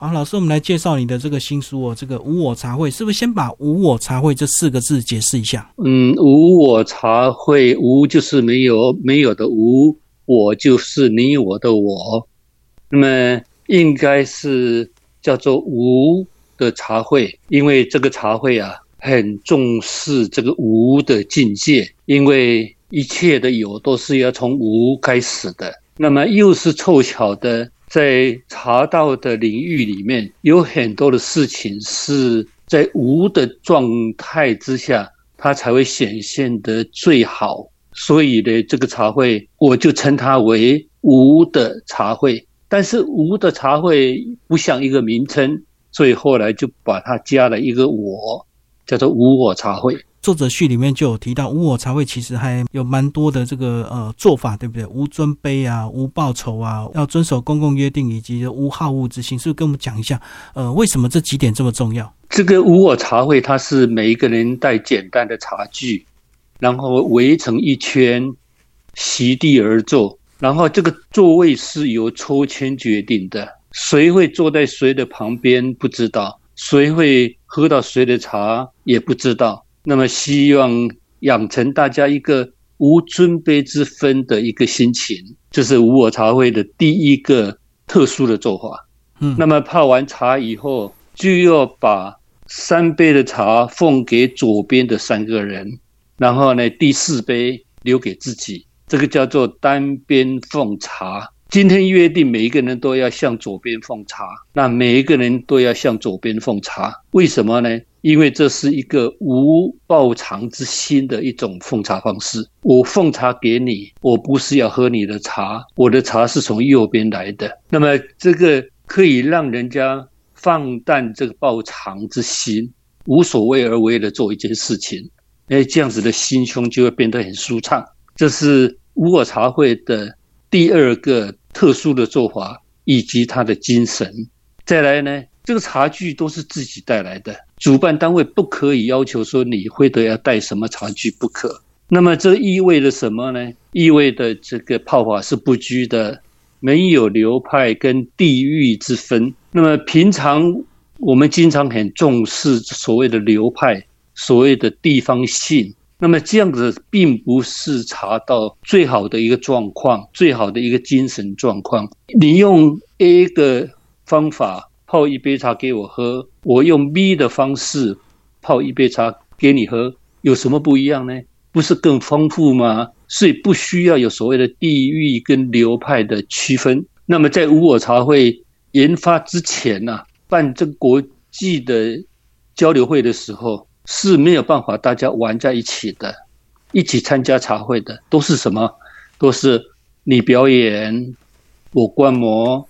好，老师，我们来介绍你的这个新书哦，这个无我茶会，是不是先把无我茶会这四个字解释一下？嗯，无我茶会，无就是没有没有的无，我就是你我的我，那么应该是叫做无的茶会，因为这个茶会啊，很重视这个无的境界，因为一切的有都是要从无开始的，那么又是凑巧的。在茶道的领域里面，有很多的事情是在无的状态之下，它才会显现得最好。所以呢，这个茶会我就称它为无的茶会。但是无的茶会不像一个名称，所以后来就把它加了一个我，叫做无我茶会。作者序里面就有提到，无我茶会其实还有蛮多的这个呃做法，对不对？无尊卑啊，无报酬啊，要遵守公共约定，以及无好恶之心，是不是跟我们讲一下？呃，为什么这几点这么重要？这个无我茶会，它是每一个人带简单的茶具，然后围成一圈，席地而坐，然后这个座位是由抽签决定的，谁会坐在谁的旁边不知道，谁会喝到谁的茶也不知道。那么，希望养成大家一个无尊卑之分的一个心情，这是无我茶会的第一个特殊的做法。嗯，那么泡完茶以后，就要把三杯的茶奉给左边的三个人，然后呢，第四杯留给自己，这个叫做单边奉茶。今天约定每一个人都要向左边奉茶，那每一个人都要向左边奉茶，为什么呢？因为这是一个无报偿之心的一种奉茶方式。我奉茶给你，我不是要喝你的茶，我的茶是从右边来的。那么这个可以让人家放淡这个报偿之心，无所谓而为的做一件事情，哎，这样子的心胸就会变得很舒畅。这是无我茶会的第二个特殊的做法，以及它的精神。再来呢？这个茶具都是自己带来的，主办单位不可以要求说你会得要带什么茶具不可。那么这意味着什么呢？意味着这个泡法是不拘的，没有流派跟地域之分。那么平常我们经常很重视所谓的流派，所谓的地方性。那么这样子并不是茶道最好的一个状况，最好的一个精神状况。你用 A 的方法。泡一杯茶给我喝，我用 B 的方式泡一杯茶给你喝，有什么不一样呢？不是更丰富吗？所以不需要有所谓的地域跟流派的区分。那么在无我茶会研发之前呢，办这个国际的交流会的时候是没有办法大家玩在一起的，一起参加茶会的都是什么？都是你表演，我观摩。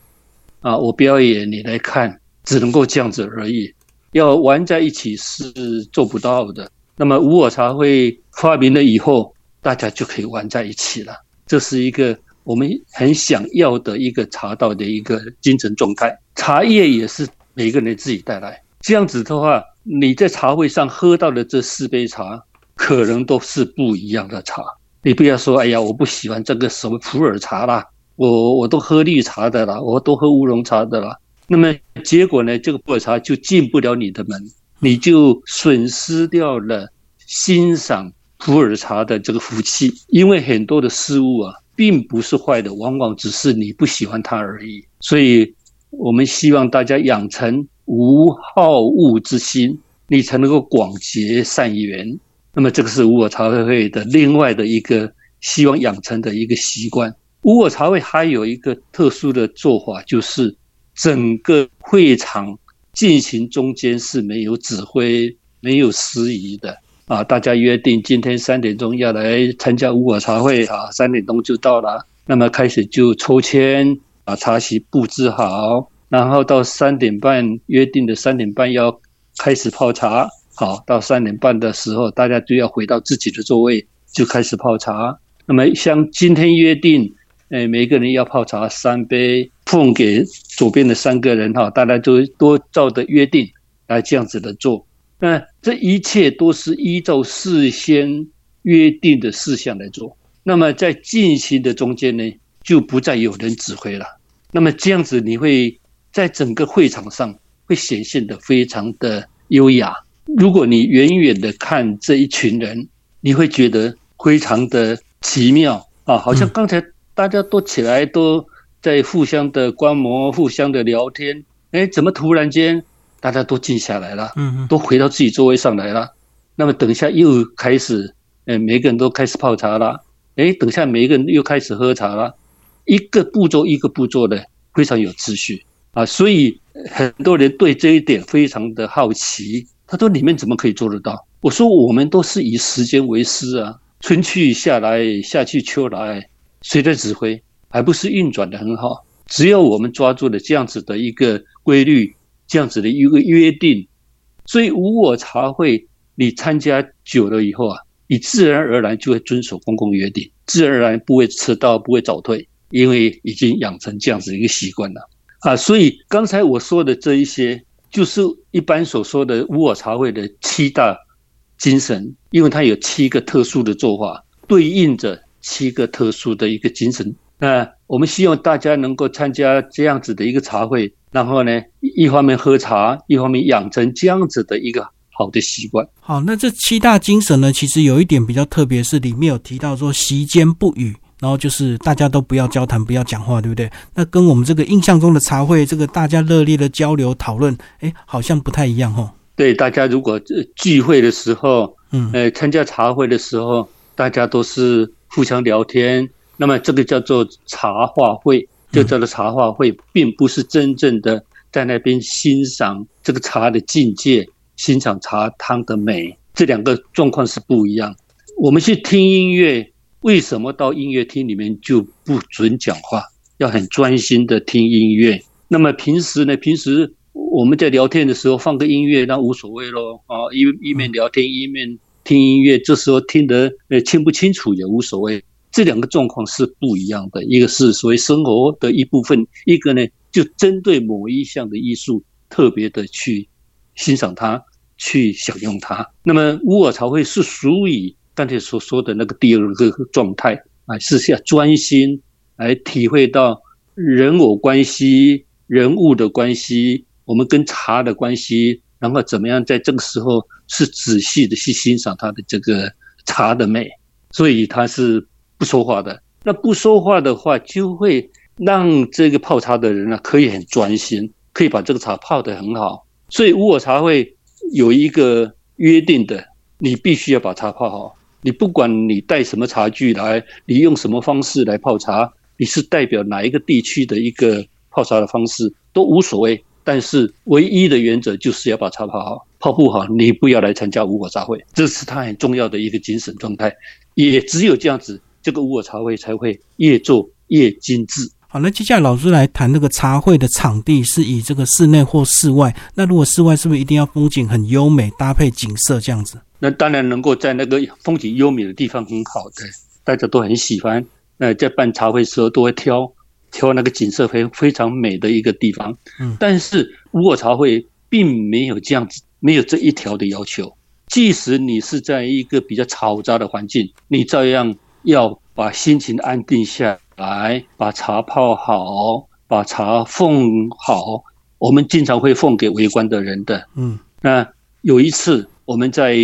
啊，我表演你来看，只能够这样子而已。要玩在一起是做不到的。那么无我茶会发明了以后，大家就可以玩在一起了。这是一个我们很想要的一个茶道的一个精神状态。茶叶也是每个人自己带来。这样子的话，你在茶会上喝到的这四杯茶，可能都是不一样的茶。你不要说，哎呀，我不喜欢这个什么普洱茶啦。我我都喝绿茶的了，我都喝乌龙茶的了。那么结果呢？这个普洱茶就进不了你的门，你就损失掉了欣赏普洱茶的这个福气。因为很多的事物啊，并不是坏的，往往只是你不喜欢它而已。所以，我们希望大家养成无好恶之心，你才能够广结善缘。那么，这个是无我茶会的另外的一个希望养成的一个习惯。无我茶会还有一个特殊的做法，就是整个会场进行中间是没有指挥、没有司仪的啊！大家约定今天三点钟要来参加无我茶会啊，三点钟就到了。那么开始就抽签，把茶席布置好，然后到三点半约定的三点半要开始泡茶。好，到三点半的时候，大家就要回到自己的座位，就开始泡茶。那么像今天约定。哎，每个人要泡茶三杯，奉给左边的三个人哈，大家都都照着约定来这样子的做。那这一切都是依照事先约定的事项来做。那么在进行的中间呢，就不再有人指挥了。那么这样子，你会在整个会场上会显现的非常的优雅。如果你远远的看这一群人，你会觉得非常的奇妙啊，好像刚才大家都起来都在互相的观摩、互相的聊天，哎，怎么突然间大家都静下来了？嗯嗯，都回到自己座位上来了。那么等一下又开始，哎，每个人都开始泡茶了。哎，等下每一个人又开始喝茶了。一个步骤一个步骤的，非常有秩序啊。所以很多人对这一点非常的好奇。他说：“里面怎么可以做得到？”我说：“我们都是以时间为师啊，春去夏来，夏去秋来，谁在指挥？还不是运转的很好？只要我们抓住了这样子的一个规律，这样子的一个约定，所以无我茶会，你参加久了以后啊，你自然而然就会遵守公共约定，自然而然不会迟到，不会早退，因为已经养成这样子一个习惯了啊。所以刚才我说的这一些。”就是一般所说的乌尔茶会的七大精神，因为它有七个特殊的做法，对应着七个特殊的一个精神。那我们希望大家能够参加这样子的一个茶会，然后呢，一方面喝茶，一方面养成这样子的一个好的习惯。好，那这七大精神呢，其实有一点比较特别，是里面有提到说席间不语。然后就是大家都不要交谈，不要讲话，对不对？那跟我们这个印象中的茶会，这个大家热烈的交流讨论，哎，好像不太一样哦。对，大家如果聚会的时候，嗯，呃，参加茶会的时候，大家都是互相聊天，那么这个叫做茶话会，就叫做茶话会，并不是真正的在那边欣赏这个茶的境界，欣赏茶汤的美，这两个状况是不一样。我们去听音乐。为什么到音乐厅里面就不准讲话？要很专心的听音乐。那么平时呢？平时我们在聊天的时候放个音乐，那无所谓咯。啊，一一面聊天一面听音乐，这时候听得清不清楚也无所谓。这两个状况是不一样的，一个是所谓生活的一部分，一个呢就针对某一项的艺术特别的去欣赏它，去享用它。那么乌尔朝会是属于。刚才所说的那个第二个状态啊，是要专心来体会到人我关系、人物的关系，我们跟茶的关系，然后怎么样在这个时候是仔细的去欣赏它的这个茶的美，所以他是不说话的。那不说话的话，就会让这个泡茶的人呢，可以很专心，可以把这个茶泡得很好。所以乌尔茶会有一个约定的，你必须要把茶泡好。你不管你带什么茶具来，你用什么方式来泡茶，你是代表哪一个地区的一个泡茶的方式都无所谓。但是唯一的原则就是要把茶泡好，泡不好你不要来参加五果茶会，这是他很重要的一个精神状态。也只有这样子，这个五果茶会才会越做越精致。好，那接下来老师来谈这个茶会的场地是以这个室内或室外。那如果室外是不是一定要风景很优美，搭配景色这样子？那当然能够在那个风景优美的地方很好的，大家都很喜欢。呃，在办茶会时候都会挑挑那个景色非非常美的一个地方。嗯，但是如果茶会并没有这样子，没有这一条的要求。即使你是在一个比较嘈杂的环境，你照样要把心情安定下。来把茶泡好，把茶奉好。我们经常会奉给围观的人的。嗯，那有一次我们在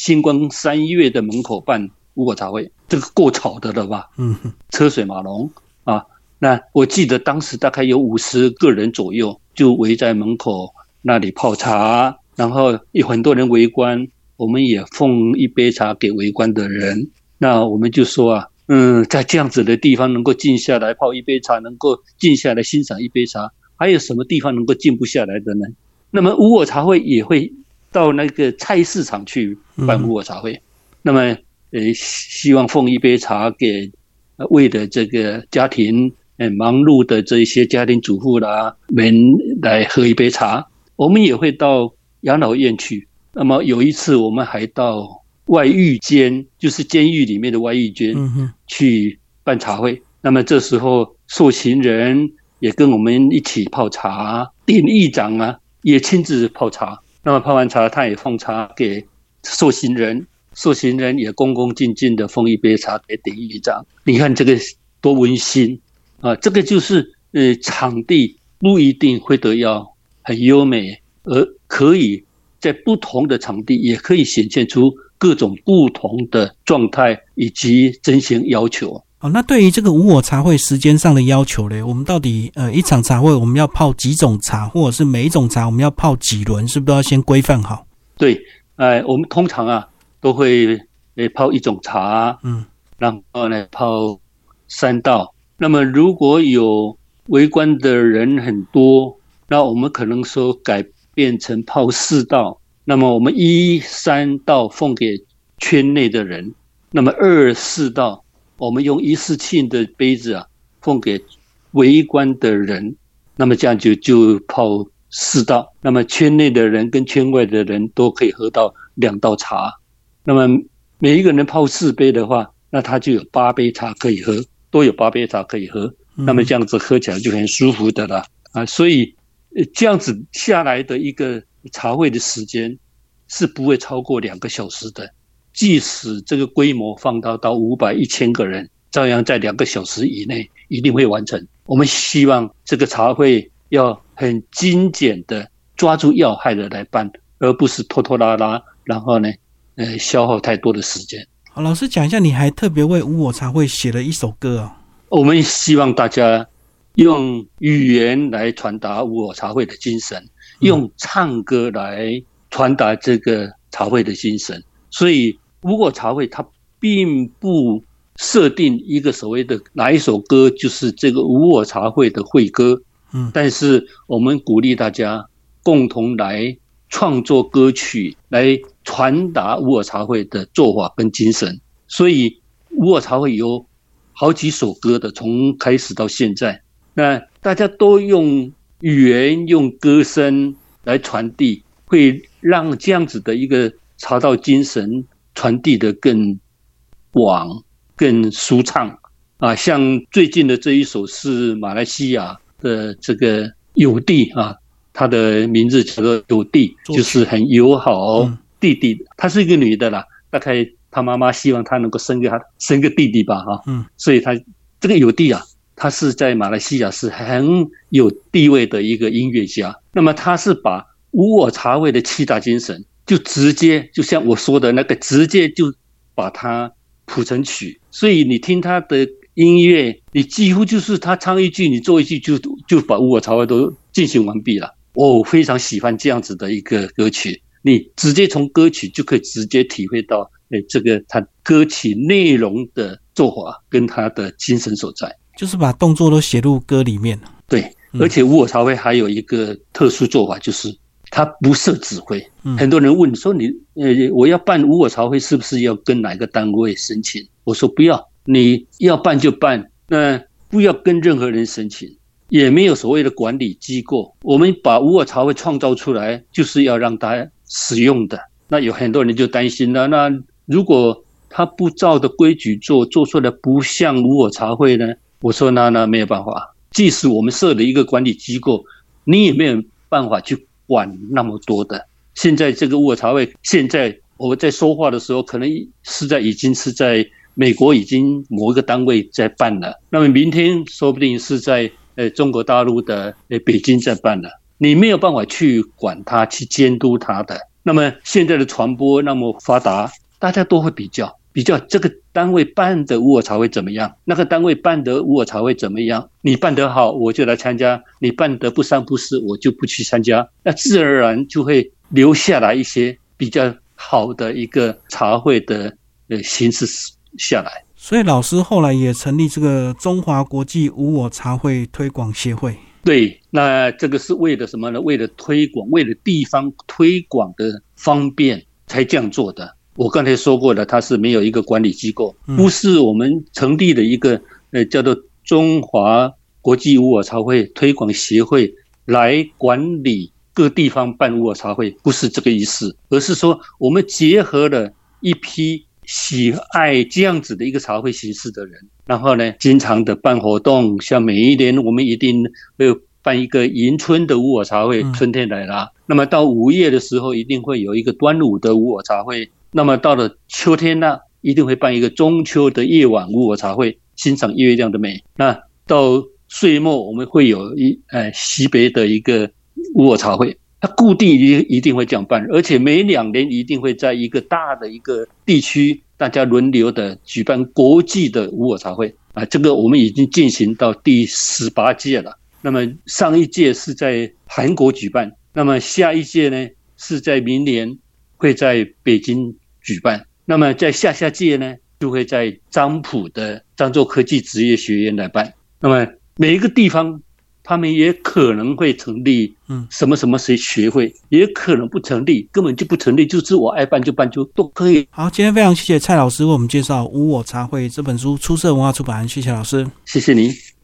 星光三月的门口办五果茶会，这个够吵的了吧？嗯，车水马龙啊。那我记得当时大概有五十个人左右，就围在门口那里泡茶，然后有很多人围观，我们也奉一杯茶给围观的人。那我们就说啊。嗯，在这样子的地方能够静下来泡一杯茶，能够静下来欣赏一杯茶，还有什么地方能够静不下来的呢？那么乌尔茶会也会到那个菜市场去办乌尔茶会，那么呃，希望奉一杯茶给为的这个家庭，呃，忙碌的这些家庭主妇啦们来喝一杯茶。我们也会到养老院去。那么有一次，我们还到。外狱监就是监狱里面的外狱监，去办茶会。那么这时候受刑人也跟我们一起泡茶，典狱长啊也亲自泡茶。那么泡完茶，他也奉茶给受刑人，受刑人也恭恭敬敬的奉一杯茶给典狱长。你看这个多温馨啊！这个就是呃场地不一定会得要很优美，而可以在不同的场地也可以显现出各种不同的状态以及真形要求。哦，那对于这个无我茶会时间上的要求嘞，我们到底呃一场茶会我们要泡几种茶，或者是每一种茶我们要泡几轮，是不是都要先规范好？对，哎，我们通常啊都会诶泡一种茶，嗯，然后呢泡三道。那么如果有围观的人很多，那我们可能说改变成泡四道。那么我们一三道奉给圈内的人，那么二四道。我们用一次性的杯子啊，奉给围观的人，那么这样就就泡四道，那么圈内的人跟圈外的人都可以喝到两道茶。那么每一个人泡四杯的话，那他就有八杯茶可以喝，都有八杯茶可以喝。那么这样子喝起来就很舒服的了啊！所以这样子下来的一个茶会的时间是不会超过两个小时的。即使这个规模放大到五百、一千个人，照样在两个小时以内一定会完成。我们希望这个茶会要很精简的抓住要害的来办，而不是拖拖拉拉，然后呢，呃，消耗太多的时间。好，老师讲一下，你还特别为无我茶会写了一首歌啊。我们希望大家用语言来传达无我茶会的精神，用唱歌来传达这个茶会的精神。所以，无果茶会它并不设定一个所谓的哪一首歌就是这个无我茶会的会歌，嗯，但是我们鼓励大家共同来创作歌曲，来传达无我茶会的做法跟精神。所以，无我茶会有好几首歌的，从开始到现在，那大家都用语言、用歌声来传递，会让这样子的一个。茶道精神传递的更广、更舒畅啊！像最近的这一首是马来西亚的这个友弟啊，他的名字叫做友弟，就是很友好弟弟。她是一个女的啦，大概她妈妈希望她能够生个生个弟弟吧，哈。嗯。所以她这个友弟啊，他是在马来西亚是很有地位的一个音乐家。那么他是把无我茶味的七大精神。就直接就像我说的那个，直接就把它谱成曲，所以你听他的音乐，你几乎就是他唱一句，你做一句，就就把无我茶会都进行完毕了。我非常喜欢这样子的一个歌曲，你直接从歌曲就可以直接体会到，哎，这个他歌曲内容的做法跟他的精神所在，就是把动作都写入歌里面对，而且无我茶会还有一个特殊做法，就是。他不设指挥，很多人问说你呃，我要办无我茶会，是不是要跟哪个单位申请？我说不要，你要办就办，那不要跟任何人申请，也没有所谓的管理机构。我们把无我茶会创造出来，就是要让大家使用的。那有很多人就担心了，那如果他不照的规矩做，做出来不像无我茶会呢？我说那那没有办法，即使我们设了一个管理机构，你也没有办法去。管那么多的，现在这个卧茶会，现在我们在说话的时候，可能是在已经是在美国已经某一个单位在办了，那么明天说不定是在呃中国大陆的呃北京在办了，你没有办法去管它，去监督它的。那么现在的传播那么发达，大家都会比较。比较这个单位办的无我茶会怎么样？那个单位办的无我茶会怎么样？你办得好，我就来参加；你办得不三不四，我就不去参加。那自然而然就会留下来一些比较好的一个茶会的呃形式下来。所以老师后来也成立这个中华国际无我茶会推广协会。对，那这个是为了什么呢？为了推广，为了地方推广的方便才这样做的。我刚才说过的，它是没有一个管理机构，不是我们成立的一个呃叫做中华国际无我茶会推广协会来管理各地方办无我茶会，不是这个意思，而是说我们结合了一批喜爱这样子的一个茶会形式的人，然后呢，经常的办活动，像每一年我们一定会办一个迎春的乌尔茶会，春天来了，那么到五月的时候一定会有一个端午的乌尔茶会。那么到了秋天呢，一定会办一个中秋的夜晚无我茶会，欣赏月亮的美。那到岁末我们会有一呃西北的一个乌我茶会，它固定一一定会这样办，而且每两年一定会在一个大的一个地区，大家轮流的举办国际的乌我茶会啊，这个我们已经进行到第十八届了。那么上一届是在韩国举办，那么下一届呢是在明年会在北京举办，那么在下下届呢就会在漳浦的漳州科技职业学院来办。那么每一个地方，他们也可能会成立，嗯，什么什么谁学会，也可能不成立，根本就不成立，就是我爱办就办，就都可以。好，今天非常谢谢蔡老师为我们介绍《无我茶会》这本书，出色文化出版，谢谢老师，谢谢您。